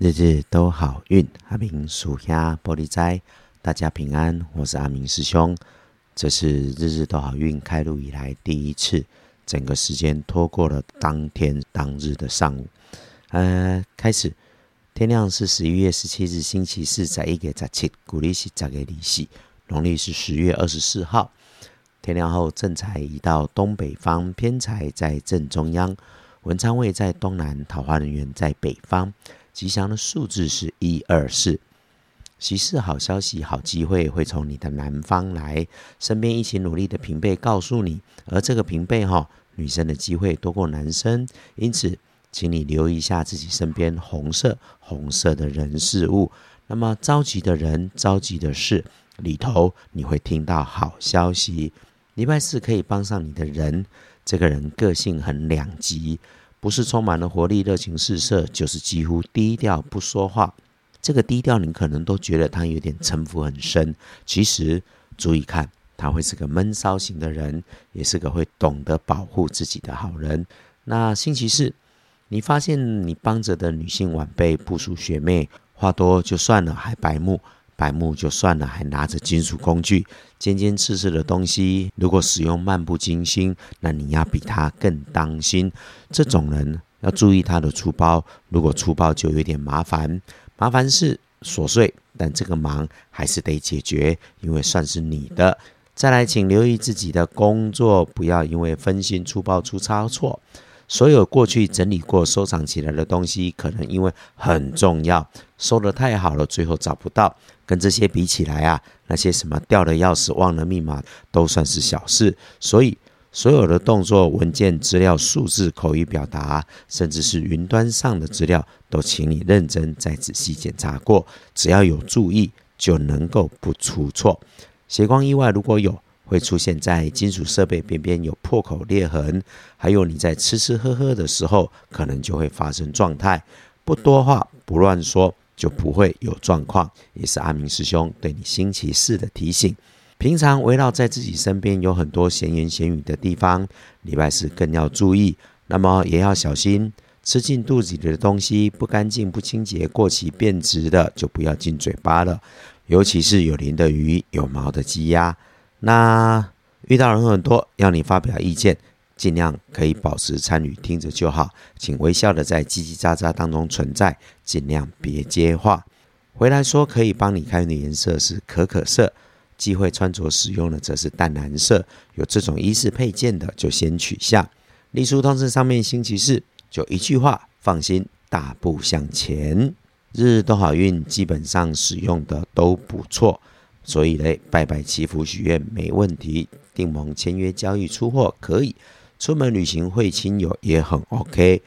日日都好运，阿明属下玻璃斋，大家平安。我是阿明师兄，这是日日都好运开路以来第一次，整个时间拖过了当天当日的上午。呃，开始天亮是十一月十七日星期四，在一个十七，古历是十个利息，农历是十月二十四号。天亮后，正财移到东北方，偏财在正中央，文昌位在东南，桃花人员在北方。吉祥的数字是一二四，喜事好消息好机会会从你的南方来，身边一起努力的平辈告诉你，而这个平辈哈，女生的机会多过男生，因此，请你留意一下自己身边红色红色的人事物。那么着急的人着急的事里头，你会听到好消息。礼拜四可以帮上你的人，这个人个性很两极。不是充满了活力、热情四射，就是几乎低调不说话。这个低调，你可能都觉得他有点城府很深。其实，注意看，他会是个闷骚型的人，也是个会懂得保护自己的好人。那星期四，你发现你帮着的女性晚辈、部属学妹，话多就算了，还白目。白木就算了，还拿着金属工具，尖尖刺刺的东西。如果使用漫不经心，那你要比他更当心。这种人要注意他的粗暴，如果粗暴就有点麻烦。麻烦是琐碎，但这个忙还是得解决，因为算是你的。再来，请留意自己的工作，不要因为分心粗暴出差错。所有过去整理过、收藏起来的东西，可能因为很重要，收得太好了，最后找不到。跟这些比起来啊，那些什么掉了钥匙、忘了密码，都算是小事。所以，所有的动作、文件、资料、数字、口语表达，甚至是云端上的资料，都请你认真再仔细检查过。只要有注意，就能够不出错。斜光意外如果有。会出现在金属设备边边有破口裂痕，还有你在吃吃喝喝的时候，可能就会发生状态。不多话，不乱说，就不会有状况。也是阿明师兄对你星期四的提醒。平常围绕在自己身边有很多闲言闲语的地方，礼拜四更要注意。那么也要小心，吃进肚子里的东西不干净、不清洁、过期变质的，就不要进嘴巴了。尤其是有鳞的鱼、有毛的鸡鸭。那遇到人很多，要你发表意见，尽量可以保持参与，听着就好，请微笑的在叽叽喳喳当中存在，尽量别接话。回来说可以帮你开运的颜色是可可色，忌讳穿着使用的则是淡蓝色。有这种衣饰配件的就先取下。隶书通知上面星期四，就一句话，放心，大步向前，日日都好运，基本上使用的都不错。所以嘞，拜拜祈福许愿没问题，订盟签约交易出货可以，出门旅行会亲友也很 OK，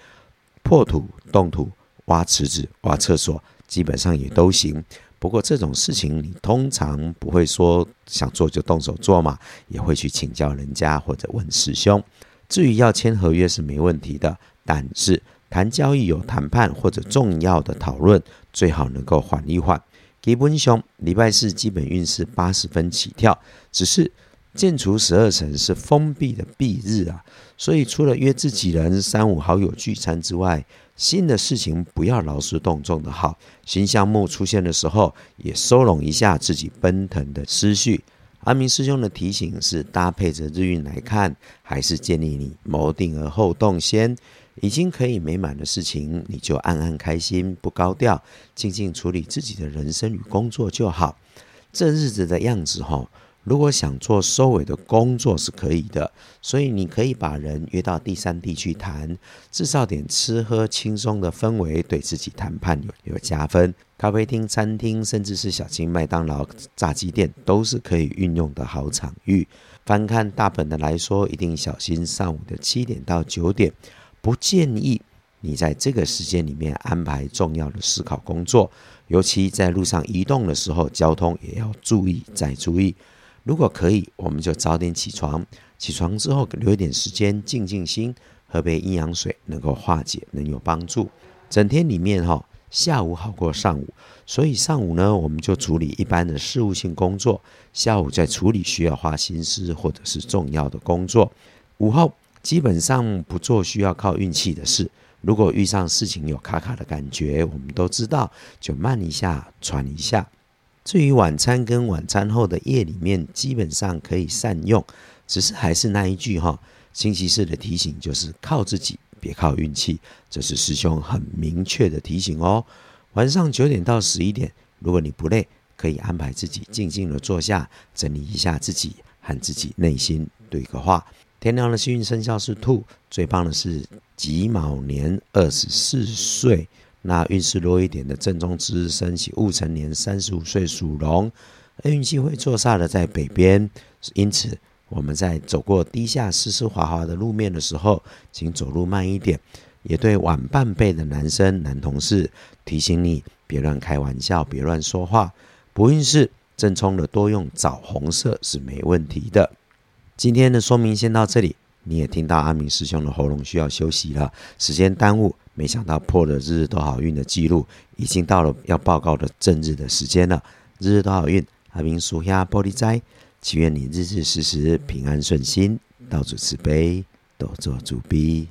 破土动土挖池子挖厕所基本上也都行。不过这种事情你通常不会说想做就动手做嘛，也会去请教人家或者问师兄。至于要签合约是没问题的，但是谈交易有谈判或者重要的讨论，最好能够缓一缓。基本上礼拜四基本运势八十分起跳，只是建除十二层是封闭的闭日啊，所以除了约自己人三五好友聚餐之外，新的事情不要劳师动众的好。新项目出现的时候，也收拢一下自己奔腾的思绪。阿明师兄的提醒是搭配着日运来看，还是建议你谋定而后动先。已经可以美满的事情，你就暗暗开心，不高调，静静处理自己的人生与工作就好。这日子的样子哈，如果想做收尾的工作是可以的，所以你可以把人约到第三地去谈，制造点吃喝轻松的氛围，对自己谈判有有加分。咖啡厅、餐厅，甚至是小型麦当劳、炸鸡店，都是可以运用的好场域。翻看大本的来说，一定小心上午的七点到九点。不建议你在这个时间里面安排重要的思考工作，尤其在路上移动的时候，交通也要注意再注意。如果可以，我们就早点起床，起床之后留一点时间静静心，喝杯阴阳水，能够化解，能有帮助。整天里面哈，下午好过上午，所以上午呢，我们就处理一般的事务性工作，下午再处理需要花心思或者是重要的工作。午后。基本上不做需要靠运气的事，如果遇上事情有卡卡的感觉，我们都知道，就慢一下，喘一下。至于晚餐跟晚餐后的夜里面，基本上可以善用，只是还是那一句哈，星期四的提醒就是靠自己，别靠运气，这是师兄很明确的提醒哦。晚上九点到十一点，如果你不累，可以安排自己静静的坐下，整理一下自己，和自己内心对个话。天亮的幸运生肖是兔，最棒的是己卯年二十四岁。那运势弱一点的正中之日升起戊辰年三十五岁属龙，运气会坐煞的在北边，因此我们在走过低下湿湿滑滑的路面的时候，请走路慢一点。也对晚半辈的男生男同事提醒你，别乱开玩笑，别乱说话。不运势正冲的多用枣红色是没问题的。今天的说明先到这里，你也听到阿明师兄的喉咙需要休息了，时间耽误，没想到破了日日都好运的记录，已经到了要报告的正日的时间了。日日都好运，阿明属下玻璃斋，祈愿你日日时时平安顺心，道主慈悲，多做主逼。